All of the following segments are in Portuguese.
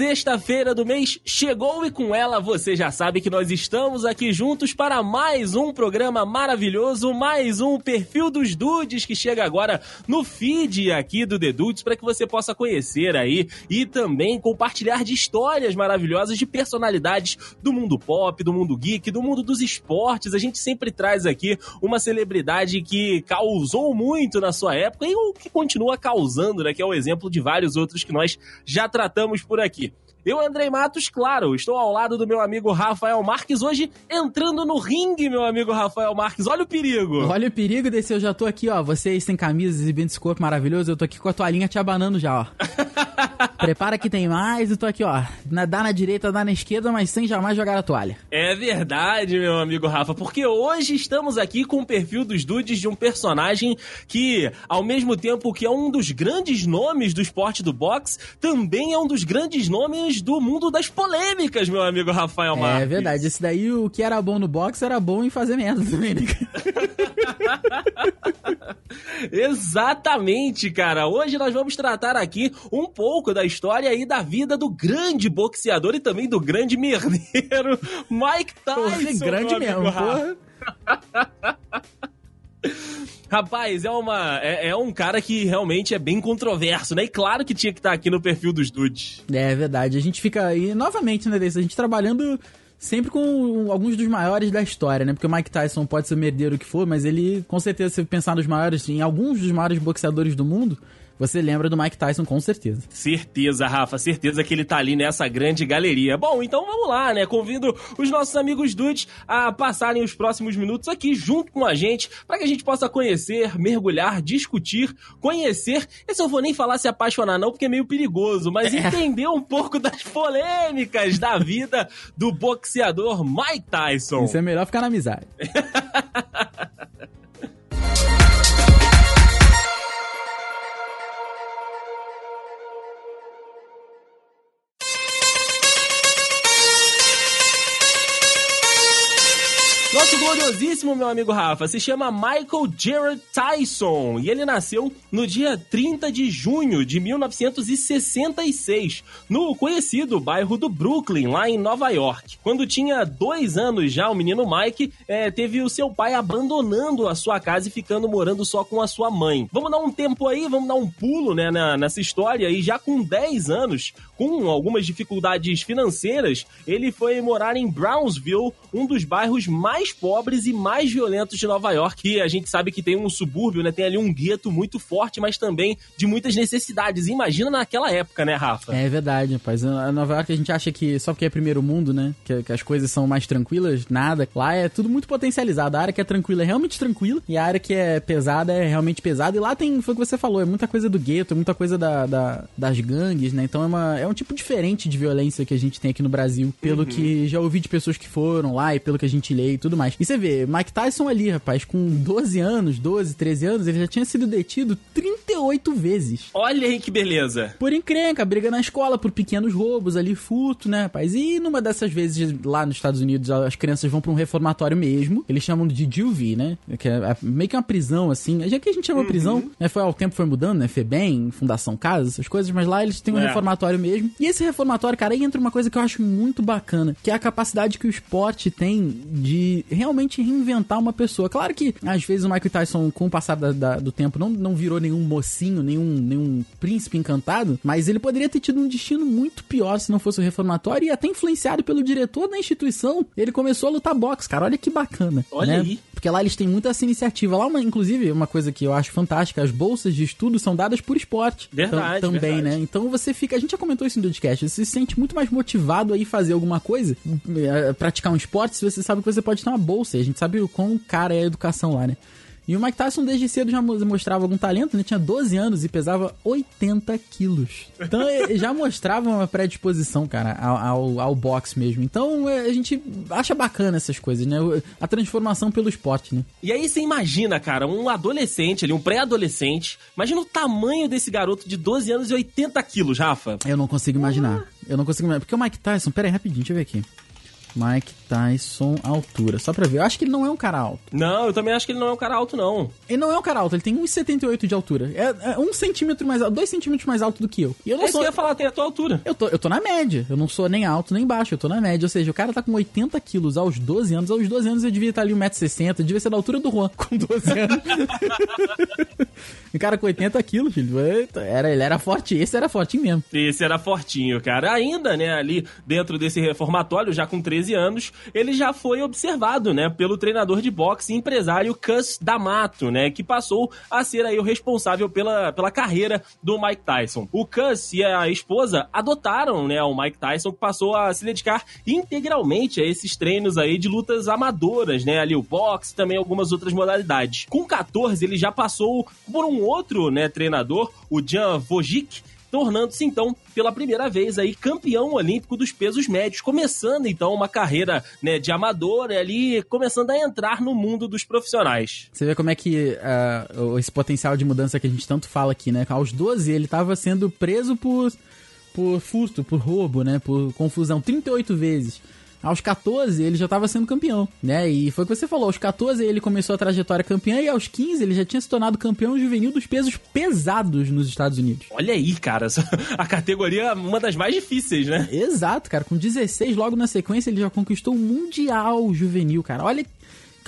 sexta-feira do mês chegou e com ela você já sabe que nós estamos aqui juntos para mais um programa maravilhoso, mais um perfil dos dudes que chega agora no feed aqui do The Dudes para que você possa conhecer aí e também compartilhar de histórias maravilhosas de personalidades do mundo pop, do mundo geek, do mundo dos esportes. A gente sempre traz aqui uma celebridade que causou muito na sua época e o que continua causando, né? Que é o exemplo de vários outros que nós já tratamos por aqui. Eu, Andrei Matos, claro, estou ao lado do meu amigo Rafael Marques, hoje entrando no ringue, meu amigo Rafael Marques. Olha o perigo. Olha o perigo desse, eu já tô aqui, ó. Vocês sem camisas e esse corpo maravilhoso, eu tô aqui com a toalhinha te abanando já, ó. Prepara que tem mais, eu tô aqui, ó. Dá na direita, dá na esquerda, mas sem jamais jogar a toalha. É verdade, meu amigo Rafa, porque hoje estamos aqui com o perfil dos dudes de um personagem que, ao mesmo tempo que é um dos grandes nomes do esporte do boxe, também é um dos grandes nomes do mundo das polêmicas, meu amigo Rafael Marques. É verdade, esse daí o que era bom no boxe era bom em fazer merda também, né? Exatamente, cara. Hoje nós vamos tratar aqui um pouco da história e da vida do grande boxeador e também do grande merdeiro Mike Tyson. Porra, grande mesmo, porra. Rapaz, é, uma, é, é, um cara que realmente é bem controverso, né? E claro que tinha que estar aqui no perfil dos dudes. É verdade. A gente fica aí, novamente, né, Desse? A gente trabalhando sempre com alguns dos maiores da história, né? Porque o Mike Tyson pode ser o merdeiro que for, mas ele, com certeza, se pensar nos maiores, em alguns dos maiores boxeadores do mundo, você lembra do Mike Tyson com certeza. Certeza, Rafa, certeza que ele tá ali nessa grande galeria. Bom, então vamos lá, né? Convido os nossos amigos dudes a passarem os próximos minutos aqui junto com a gente, para que a gente possa conhecer, mergulhar, discutir, conhecer. Esse eu vou nem falar se apaixonar não, porque é meio perigoso, mas é. entender um pouco das polêmicas da vida do boxeador Mike Tyson. Isso é melhor ficar na amizade. Nosso gloriosíssimo, meu amigo Rafa, se chama Michael Gerard Tyson e ele nasceu no dia 30 de junho de 1966, no conhecido bairro do Brooklyn, lá em Nova York. Quando tinha dois anos já, o menino Mike é, teve o seu pai abandonando a sua casa e ficando morando só com a sua mãe. Vamos dar um tempo aí, vamos dar um pulo né, nessa história e já com 10 anos, com algumas dificuldades financeiras, ele foi morar em Brownsville, um dos bairros mais mais pobres e mais violentos de Nova York. E a gente sabe que tem um subúrbio, né? Tem ali um gueto muito forte, mas também de muitas necessidades. Imagina naquela época, né, Rafa? É verdade, rapaz. A Nova York a gente acha que só porque é primeiro mundo, né? Que, que as coisas são mais tranquilas, nada. Lá é tudo muito potencializado. A área que é tranquila é realmente tranquila e a área que é pesada é realmente pesada. E lá tem, foi o que você falou, é muita coisa do gueto, muita coisa da, da, das gangues, né? Então é, uma, é um tipo diferente de violência que a gente tem aqui no Brasil, pelo uhum. que já ouvi de pessoas que foram lá e pelo que a gente lê e tudo tudo mais. E você vê, Mike Tyson ali, rapaz, com 12 anos, 12, 13 anos, ele já tinha sido detido 38 vezes. Olha aí que beleza. Por encrenca, briga na escola por pequenos roubos ali, furto, né, rapaz? E numa dessas vezes lá nos Estados Unidos, as crianças vão para um reformatório mesmo. Eles chamam de juvie, né? Que é meio que uma prisão, assim. Já que a gente chama uhum. prisão, né? Foi ao tempo foi mudando, né? FEBEM, Fundação Casa, essas coisas, mas lá eles têm um é. reformatório mesmo. E esse reformatório, cara, aí entra uma coisa que eu acho muito bacana, que é a capacidade que o esporte tem de realmente reinventar uma pessoa. Claro que, às vezes, o Michael Tyson, com o passar da, da, do tempo, não, não virou nenhum mocinho, nenhum, nenhum príncipe encantado, mas ele poderia ter tido um destino muito pior se não fosse o reformatório e até influenciado pelo diretor da instituição. Ele começou a lutar boxe, cara. Olha que bacana. Olha né? aí. Porque lá eles têm muita essa iniciativa. Lá, uma, inclusive, uma coisa que eu acho fantástica, as bolsas de estudo são dadas por esporte. Verdade, também, verdade. né? Então você fica. A gente já comentou isso no podcast. Você se sente muito mais motivado a ir fazer alguma coisa, eh, praticar um esporte, se você sabe que você pode ter uma bolsa. E a gente sabe o quão cara é a educação lá, né? E o Mike Tyson desde cedo já mostrava algum talento, né? Tinha 12 anos e pesava 80 quilos. Então já mostrava uma predisposição, cara, ao, ao, ao boxe mesmo. Então é, a gente acha bacana essas coisas, né? A transformação pelo esporte, né? E aí você imagina, cara, um adolescente ali, um pré-adolescente. Imagina o tamanho desse garoto de 12 anos e 80 quilos, Rafa. Eu não consigo imaginar. Eu não consigo imaginar. Porque o Mike Tyson, pera aí, rapidinho, deixa eu ver aqui. Mike Tyson, altura. Só pra ver. Eu acho que ele não é um cara alto. Não, eu também acho que ele não é um cara alto, não. Ele não é um cara alto, ele tem 1,78 de altura. É, é um centímetro mais alto, dois centímetros mais alto do que eu. E eu não é isso sou. que eu ia falar, tem a tua altura. Eu tô, eu tô na média. Eu não sou nem alto nem baixo, eu tô na média. Ou seja, o cara tá com 80 quilos aos 12 anos. Aos 12 anos eu devia estar ali 1,60m. Devia ser da altura do Juan, com 12 anos. o cara com 80 quilos, filho. Era, ele era forte. Esse era fortinho mesmo. Esse era fortinho, cara. Ainda, né, ali dentro desse reformatório, já com 13 anos, ele já foi observado, né, pelo treinador de boxe e empresário Cus D'Amato, né, que passou a ser aí o responsável pela, pela carreira do Mike Tyson. O Cus e a esposa adotaram, né, o Mike Tyson, que passou a se dedicar integralmente a esses treinos aí de lutas amadoras, né, ali o boxe, também algumas outras modalidades. Com 14, ele já passou por um outro, né, treinador, o Jan Vojic, tornando-se então pela primeira vez aí campeão olímpico dos pesos médios, começando então uma carreira né, de amador ali, começando a entrar no mundo dos profissionais. Você vê como é que uh, esse potencial de mudança que a gente tanto fala aqui, né? Aos 12 ele estava sendo preso por, por furto, por roubo, né? Por confusão 38 vezes. Aos 14 ele já estava sendo campeão, né? E foi o que você falou, aos 14 ele começou a trajetória campeã e aos 15 ele já tinha se tornado campeão juvenil dos pesos pesados nos Estados Unidos. Olha aí, cara, a categoria é uma das mais difíceis, né? Exato, cara, com 16 logo na sequência ele já conquistou o mundial juvenil, cara. Olha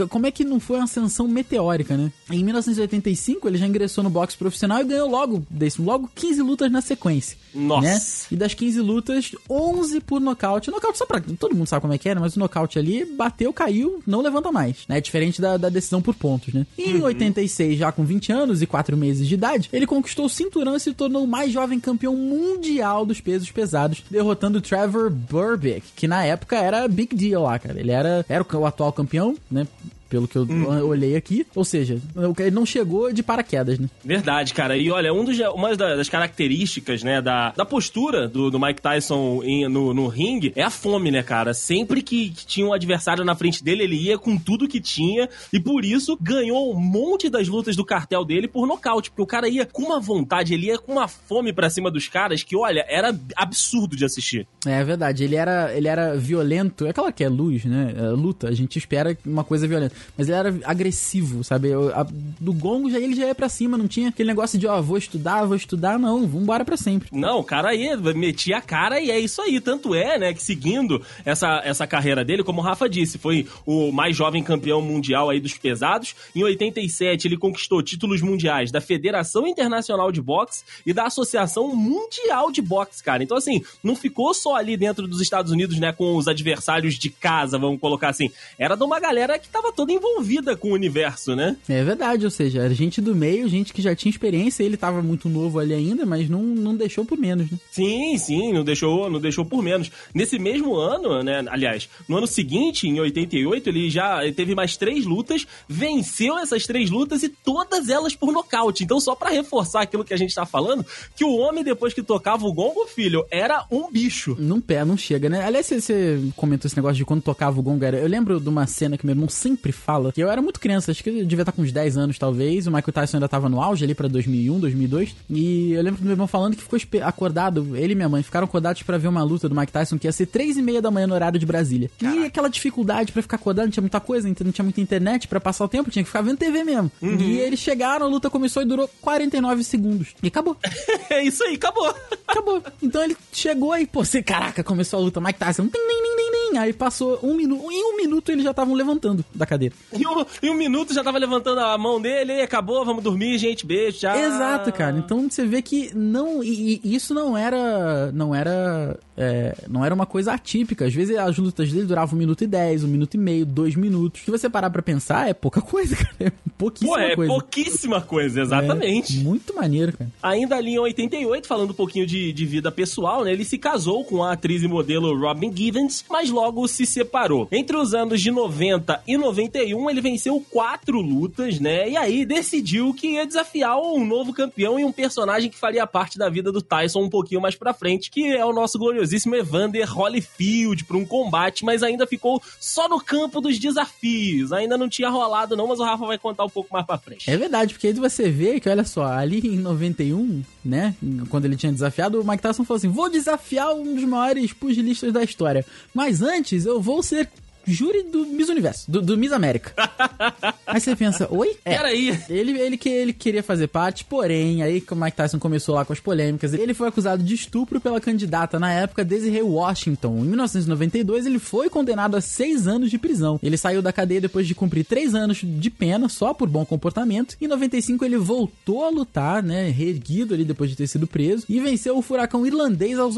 como é que não foi uma ascensão meteórica, né? Em 1985, ele já ingressou no boxe profissional e ganhou logo, desse, logo 15 lutas na sequência. Nossa! Né? E das 15 lutas, 11 por nocaute. Nocaute só pra... Todo mundo sabe como é que era, mas o nocaute ali, bateu, caiu, não levanta mais, né? Diferente da, da decisão por pontos, né? E em uhum. 86, já com 20 anos e 4 meses de idade, ele conquistou o cinturão e se tornou o mais jovem campeão mundial dos pesos pesados, derrotando Trevor Burbick, que na época era big deal lá, cara. Ele era, era o atual campeão, né? Pelo que eu hum. olhei aqui. Ou seja, ele não chegou de paraquedas, né? Verdade, cara. E olha, um dos, uma das características, né, da, da postura do, do Mike Tyson em, no, no ringue é a fome, né, cara? Sempre que, que, tinha um adversário na frente dele, ele ia com tudo que tinha e por isso ganhou um monte das lutas do cartel dele por nocaute, porque o cara ia com uma vontade, ele ia com uma fome para cima dos caras que, olha, era absurdo de assistir. É verdade, ele era, ele era violento, é claro que é luz, né? É luta, a gente espera uma coisa violenta. Mas ele era agressivo, sabe? Eu, a, do gongo já ele já ia pra cima, não tinha aquele negócio de, ó, vou estudar, vou estudar, não, vambora pra sempre. Não, o cara aí metia a cara e é isso aí. Tanto é, né, que seguindo essa, essa carreira dele, como o Rafa disse, foi o mais jovem campeão mundial aí dos pesados. Em 87, ele conquistou títulos mundiais da Federação Internacional de Boxe e da Associação Mundial de Boxe, cara. Então, assim, não ficou só ali dentro dos Estados Unidos, né, com os adversários de casa, vamos colocar assim. Era de uma galera que tava toda envolvida com o universo, né? É verdade, ou seja, era gente do meio, gente que já tinha experiência, ele tava muito novo ali ainda, mas não, não deixou por menos, né? Sim, sim, não deixou, não deixou por menos. Nesse mesmo ano, né, aliás, no ano seguinte, em 88, ele já teve mais três lutas, venceu essas três lutas e todas elas por nocaute. Então, só para reforçar aquilo que a gente tá falando, que o homem, depois que tocava o gongo, filho, era um bicho. Não pé, não chega, né? Aliás, você comentou esse negócio de quando tocava o gongo, era... eu lembro de uma cena que meu irmão sempre fala, que eu era muito criança, acho que eu devia estar com uns 10 anos talvez, o Michael Tyson ainda tava no auge ali pra 2001, 2002, e eu lembro do meu irmão falando que ficou acordado, ele e minha mãe ficaram acordados para ver uma luta do Mike Tyson que ia ser 3 e meia da manhã no horário de Brasília. Caraca. E aquela dificuldade para ficar acordado, não tinha muita coisa, não tinha muita internet para passar o tempo, tinha que ficar vendo TV mesmo. Uhum. E eles chegaram, a luta começou e durou 49 segundos. E acabou. é isso aí, acabou. Acabou. Então ele chegou e, pô, você, caraca, começou a luta, Mike Tyson, tim, tim, tim, Aí passou um minuto, em um minuto eles já estavam levantando da cadeira. Em um, em um minuto já tava levantando a mão dele, e acabou, vamos dormir, gente, beijo, tchau. Exato, cara. Então você vê que não. E, e isso não era. Não era. É, não era uma coisa atípica. Às vezes as lutas dele duravam um minuto e dez, um minuto e meio, dois minutos. Se você parar pra pensar, é pouca coisa, cara. É pouquíssima Pô, é coisa. pouquíssima coisa, exatamente. É, muito maneiro, cara. Ainda ali em 88, falando um pouquinho de, de vida pessoal, né? Ele se casou com a atriz e modelo Robin Givens, mas logo se separou. Entre os anos de 90 e 91, ele venceu quatro lutas, né? E aí decidiu que ia desafiar um novo campeão e um personagem que faria parte da vida do Tyson um pouquinho mais pra frente, que é o nosso gloriosíssimo Evander Holyfield, para um combate, mas ainda ficou só no campo dos desafios. Ainda não tinha rolado, não, mas o Rafa vai contar um pouco mais pra frente. É verdade, porque aí você vê que, olha só, ali em 91, né? Quando ele tinha desafiado, o Mike Tyson falou assim: vou desafiar um dos maiores pugilistas da história. Mas antes eu vou ser júri do Miss Universo, do, do Miss América. aí você pensa, oi? É, Peraí. Ele, ele, que, ele queria fazer parte, porém, aí como Mike Tyson começou lá com as polêmicas, ele foi acusado de estupro pela candidata na época, Desiree Washington. Em 1992, ele foi condenado a seis anos de prisão. Ele saiu da cadeia depois de cumprir três anos de pena, só por bom comportamento. Em 95, ele voltou a lutar, né, reerguido ali depois de ter sido preso, e venceu o furacão irlandês aos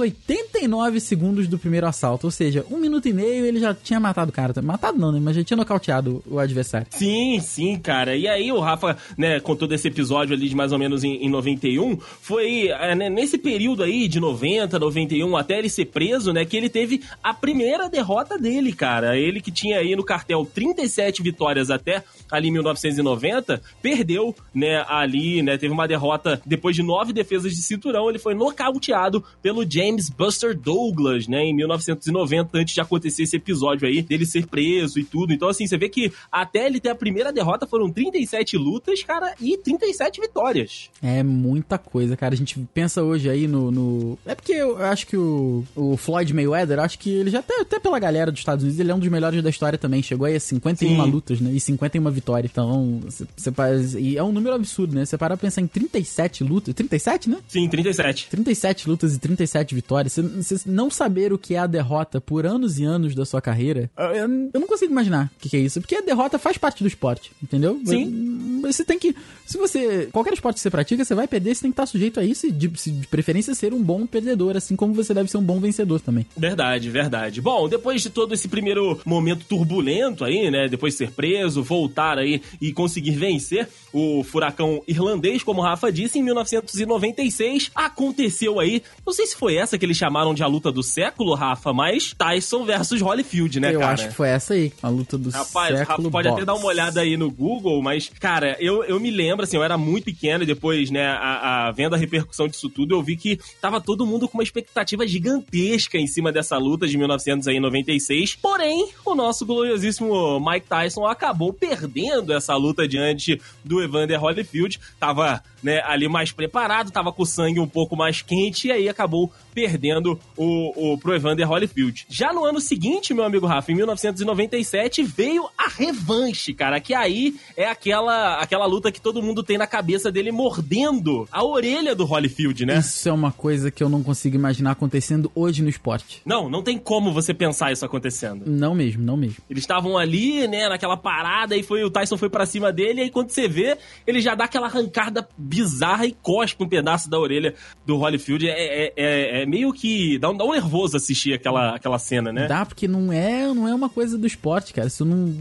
89 segundos do primeiro assalto. Ou seja, um minuto e meio ele já tinha matado cara. Matado não, né? Mas já tinha nocauteado o adversário. Sim, sim, cara. E aí o Rafa, né, contou desse episódio ali de mais ou menos em, em 91. Foi é, né, nesse período aí de 90, 91, até ele ser preso, né, que ele teve a primeira derrota dele, cara. Ele que tinha aí no cartel 37 vitórias até ali em 1990, perdeu, né, ali, né, teve uma derrota depois de nove defesas de cinturão, ele foi nocauteado pelo James Buster Douglas, né, em 1990, antes de acontecer esse episódio aí, dele ser preso e tudo. Então, assim, você vê que até ele ter a primeira derrota foram 37 lutas, cara, e 37 vitórias. É muita coisa, cara. A gente pensa hoje aí no. no... É porque eu acho que o, o Floyd Mayweather, acho que ele já até, até pela galera dos Estados Unidos, ele é um dos melhores da história também. Chegou aí a 51 Sim. lutas, né? E 51 vitórias. Então, você faz. E é um número absurdo, né? Você para pra pensar em 37 lutas. 37, né? Sim, 37. 37 lutas e 37 vitórias. Você não saber o que é a derrota por anos e anos da sua carreira. Eu, eu não consigo imaginar o que, que, é isso. Porque a derrota faz parte do esporte, entendeu? Sim. Você tem que. Se você. Qualquer esporte que você pratica, você vai perder, você tem que estar sujeito a isso e, de, de preferência, ser um bom perdedor, assim como você deve ser um bom vencedor também. Verdade, verdade. Bom, depois de todo esse primeiro momento turbulento aí, né? Depois de ser preso, voltar aí e conseguir vencer o furacão irlandês, como o Rafa disse, em 1996 aconteceu aí. Não sei se foi essa que eles chamaram de a luta do século, Rafa, mas Tyson versus Holyfield, né, eu cara? Eu acho que foi essa aí, a luta do Rapaz, século. Rafa pode box. até dar uma olhada aí no Google, mas, cara, eu, eu me lembro, assim, eu era muito pequeno e depois, né, a, a vendo a repercussão disso tudo, eu vi que tava todo mundo com uma expectativa gigantesca em cima dessa luta de 1996. Porém, o nosso gloriosíssimo Mike Tyson acabou perdendo essa luta diante do Evander Holyfield. Tava né, ali mais preparado, tava com o sangue um pouco mais quente e aí acabou perdendo o, o pro Evander Holyfield. Já no ano seguinte, meu amigo Rafa, em 1997, veio a revanche, cara, que aí é aquela, aquela luta que todo mundo tem na cabeça dele mordendo a orelha do Holyfield, né? Isso é uma coisa que eu não consigo imaginar acontecendo hoje no esporte. Não, não tem como você pensar isso acontecendo. Não mesmo, não mesmo. Eles estavam ali, né, naquela parada e foi o Tyson foi para cima dele e aí quando você vê, ele já dá aquela arrancada bizarra e cospe um pedaço da orelha do Holyfield. É, é, é, é meio que dá um, dá um nervoso assistir aquela, aquela cena, né? Dá, porque não é, não é uma coisa do esporte, cara. Isso não.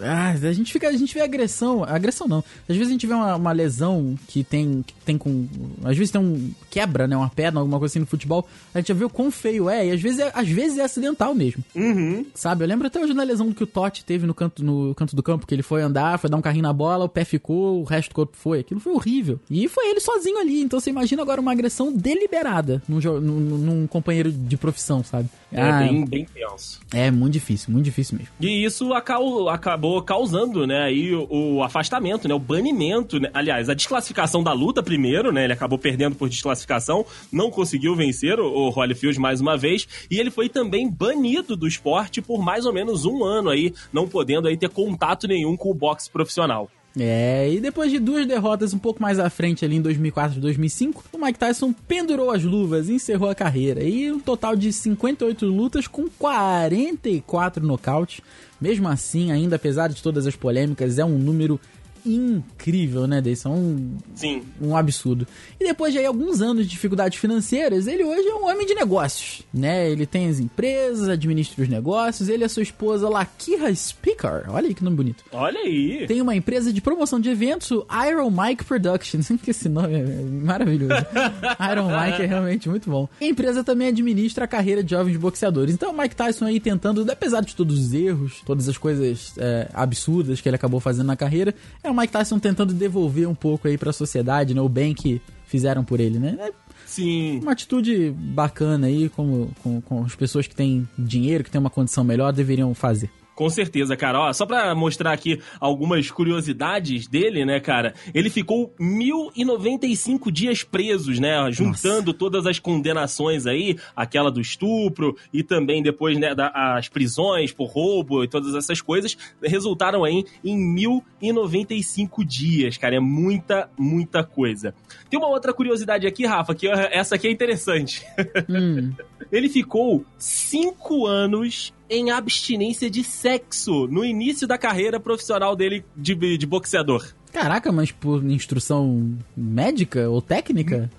Ah, a gente fica, a gente vê agressão. Agressão não. Às vezes a gente vê uma, uma lesão que tem, que tem com. Às vezes tem um. quebra, né? Uma perna, alguma coisa assim no futebol. A gente já vê o quão feio é. E às vezes é, às vezes é acidental mesmo. Uhum. Sabe? Eu lembro até hoje na lesão que o Totti teve no canto, no canto do campo, que ele foi andar, foi dar um carrinho na bola, o pé ficou, o resto do corpo foi. Aquilo foi horrível. E foi ele sozinho ali. Então você imagina agora uma agressão deliberada num, num, num companheiro de profissão, sabe? É ah, bem, bem tenso. É muito difícil, muito difícil mesmo. E isso acabou causando, né, aí o, afastamento, né, o banimento, né? aliás, a desclassificação da luta primeiro, né, ele acabou perdendo por desclassificação, não conseguiu vencer o, o Holyfield mais uma vez, e ele foi também banido do esporte por mais ou menos um ano aí, não podendo aí ter contato nenhum com o boxe profissional. É, e depois de duas derrotas um pouco mais à frente ali em 2004 e 2005, o Mike Tyson pendurou as luvas e encerrou a carreira. E um total de 58 lutas com 44 nocautes. Mesmo assim, ainda apesar de todas as polêmicas, é um número incrível, né, Deison? É um, Sim. Um absurdo. E depois de aí, alguns anos de dificuldades financeiras, ele hoje é um homem de negócios, né? Ele tem as empresas, administra os negócios, ele e a sua esposa Lakira Speaker, olha aí que nome bonito. Olha aí! Tem uma empresa de promoção de eventos, Iron Mike Productions, que esse nome é maravilhoso. Iron Mike é realmente muito bom. A empresa também administra a carreira de jovens boxeadores. Então, o Mike Tyson aí tentando, apesar de todos os erros, todas as coisas é, absurdas que ele acabou fazendo na carreira, é o Mike Tyson tentando devolver um pouco aí pra sociedade, né? O bem que fizeram por ele, né? É Sim. Uma atitude bacana aí, como com, com as pessoas que têm dinheiro, que têm uma condição melhor, deveriam fazer. Com certeza, cara. Ó, só pra mostrar aqui algumas curiosidades dele, né, cara? Ele ficou 1095 dias presos, né? Juntando Nossa. todas as condenações aí, aquela do estupro e também depois, né, da, as prisões por roubo e todas essas coisas, resultaram aí em 1095 dias, cara. É muita, muita coisa. Tem uma outra curiosidade aqui, Rafa, que essa aqui é interessante. Hum. Ele ficou cinco anos em abstinência de sexo no início da carreira profissional dele de, de boxeador. Caraca, mas por instrução médica ou técnica?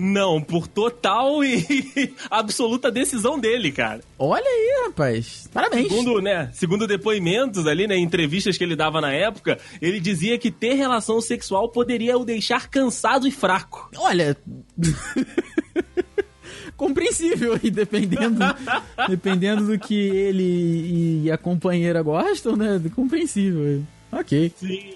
Não, por total e absoluta decisão dele, cara. Olha aí, rapaz. Parabéns. Segundo, né, segundo depoimentos ali, né, entrevistas que ele dava na época, ele dizia que ter relação sexual poderia o deixar cansado e fraco. Olha, compreensível e dependendo, dependendo do que ele e a companheira gostam, né? Compreensível. Ok. Sim.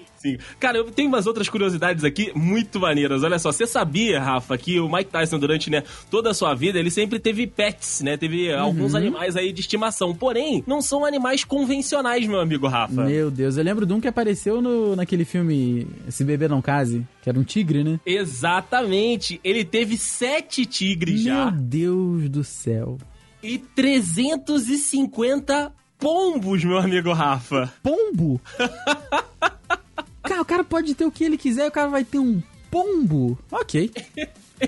Cara, eu tenho umas outras curiosidades aqui muito maneiras. Olha só, você sabia, Rafa, que o Mike Tyson, durante né, toda a sua vida, ele sempre teve pets, né? Teve uhum. alguns animais aí de estimação. Porém, não são animais convencionais, meu amigo Rafa. Meu Deus, eu lembro de um que apareceu no, naquele filme Esse Bebê Não Case, que era um tigre, né? Exatamente. Ele teve sete tigres meu já. Meu Deus do céu. E 350 pombos, meu amigo Rafa. Pombo? O cara pode ter o que ele quiser, o cara vai ter um pombo. Ok.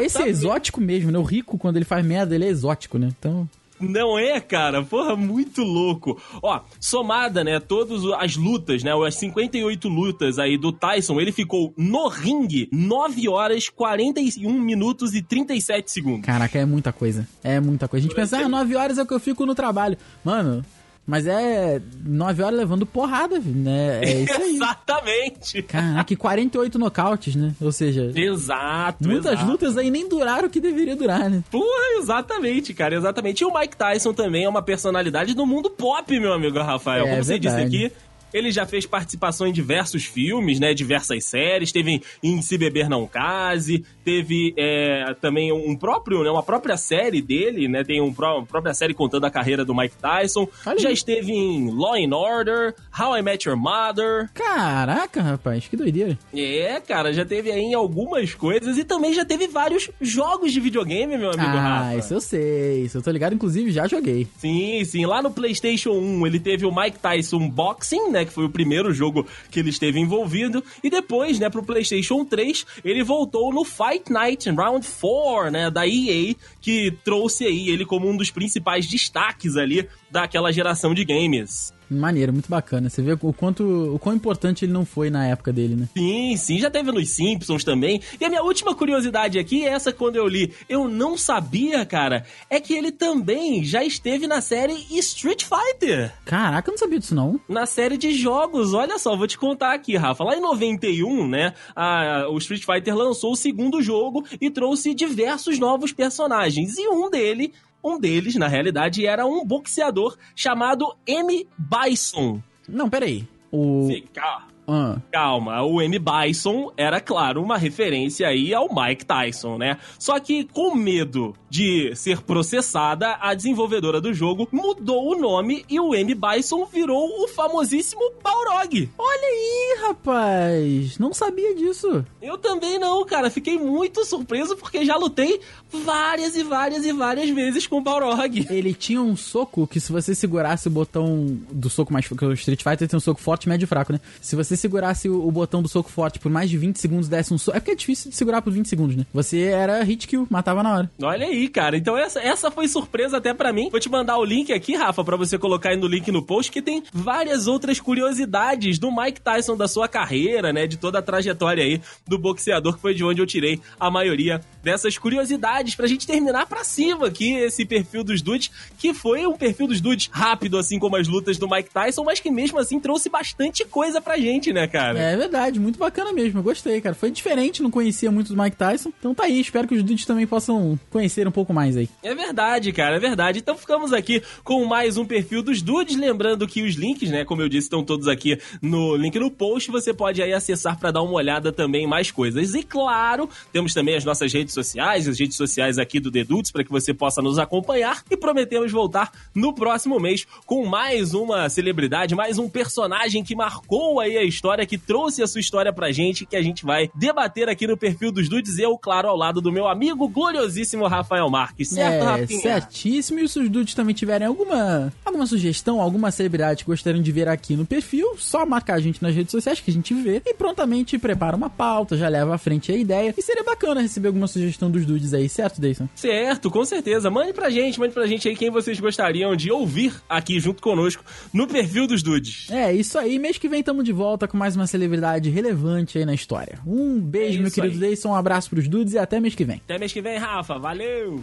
Esse é exótico mesmo, né? O rico, quando ele faz merda, ele é exótico, né? Então. Não é, cara? Porra, muito louco. Ó, somada, né, todas as lutas, né, as 58 lutas aí do Tyson, ele ficou no ringue 9 horas, 41 minutos e 37 segundos. Caraca, é muita coisa. É muita coisa. A gente pensa, ah, 9 horas é o que eu fico no trabalho. Mano, mas é nove horas levando porrada, né? É isso aí. Exatamente. Caraca, 48 nocautes, né? Ou seja... Exato, Muitas exato. lutas aí nem duraram o que deveria durar, né? Porra, exatamente, cara, exatamente. E o Mike Tyson também é uma personalidade do mundo pop, meu amigo Rafael. É, Como você verdade. disse aqui, ele já fez participação em diversos filmes, né? Diversas séries. Teve em Se Beber Não Case. Teve é, também um próprio, né? Uma própria série dele, né? Tem um uma própria série contando a carreira do Mike Tyson. Olha já aí. esteve em Law and Order, How I Met Your Mother. Caraca, rapaz, que doideira. É, cara, já teve aí em algumas coisas e também já teve vários jogos de videogame, meu amigo ah, Rafa. Ah, isso eu sei. Isso eu tô ligado, inclusive já joguei. Sim, sim. Lá no PlayStation 1 ele teve o Mike Tyson Boxing, né? Que foi o primeiro jogo que ele esteve envolvido. E depois, né, pro PlayStation 3, ele voltou no Fight Night Round 4, né, da EA, que trouxe aí ele como um dos principais destaques ali daquela geração de games. Maneiro, muito bacana. Você vê o quanto o quão importante ele não foi na época dele, né? Sim, sim, já teve nos Simpsons também. E a minha última curiosidade aqui, essa quando eu li, eu não sabia, cara, é que ele também já esteve na série Street Fighter. Caraca, eu não sabia disso não. Na série de jogos, olha só, vou te contar aqui, Rafa. Lá em 91, né, a, o Street Fighter lançou o segundo jogo e trouxe diversos novos personagens. E um dele um deles, na realidade, era um boxeador chamado M. Bison. Não, peraí. O... Calma. Ah. Calma, o M. Bison era, claro, uma referência aí ao Mike Tyson, né? Só que com medo de ser processada, a desenvolvedora do jogo mudou o nome e o M. Bison virou o famosíssimo Balrog. Olha aí, rapaz! Não sabia disso. Eu também não, cara. Fiquei muito surpreso porque já lutei várias e várias e várias vezes com o Balrog. Ele tinha um soco que se você segurasse o botão do soco mais... Porque o Street Fighter tem um soco forte, médio e fraco, né? Se você segurasse o, o, botão do soco forte por mais de 20 segundos, desse um soco. É porque é difícil de segurar por 20 segundos, né? Você era hit kill, matava na hora. Olha aí, cara. Então essa, essa foi surpresa até para mim. Vou te mandar o link aqui, Rafa, para você colocar aí no link no post, que tem várias outras curiosidades do Mike Tyson, da sua carreira, né? De toda a trajetória aí do boxeador, que foi de onde eu tirei a maioria dessas curiosidades pra gente terminar pra cima aqui esse perfil dos dudes, que foi um perfil dos dudes rápido, assim como as lutas do Mike Tyson, mas que mesmo assim trouxe bastante coisa pra gente né, cara? É verdade, muito bacana mesmo. Eu gostei, cara. Foi diferente, não conhecia muito do Mike Tyson. Então tá aí, espero que os dudes também possam conhecer um pouco mais aí. É verdade, cara, é verdade. Então ficamos aqui com mais um perfil dos dudes. Lembrando que os links, né, como eu disse, estão todos aqui no link no post. Você pode aí acessar para dar uma olhada também em mais coisas. E claro, temos também as nossas redes sociais, as redes sociais aqui do The Dudes, para que você possa nos acompanhar. E prometemos voltar no próximo mês com mais uma celebridade, mais um personagem que marcou aí a história, que trouxe a sua história pra gente, que a gente vai debater aqui no perfil dos Dudes. Eu, claro, ao lado do meu amigo gloriosíssimo Rafael Marques. Certo, é, Rafinha? certíssimo. E se os dudes também tiverem alguma, alguma sugestão, alguma celebridade que gostariam de ver aqui no perfil, só marcar a gente nas redes sociais que a gente vê e prontamente prepara uma pauta, já leva à frente a ideia. E seria bacana receber alguma sugestão dos dudes aí, certo, Deison? Certo, com certeza. Mande pra gente, mande pra gente aí quem vocês gostariam de ouvir aqui junto conosco no perfil dos dudes. É, isso aí. Mês que vem estamos de volta com mais uma celebridade relevante aí na história. Um beijo, É meu querido aí. Deison, um abraço pros dudes e até mês que vem. Até mês que vem, Rafa. Valeu!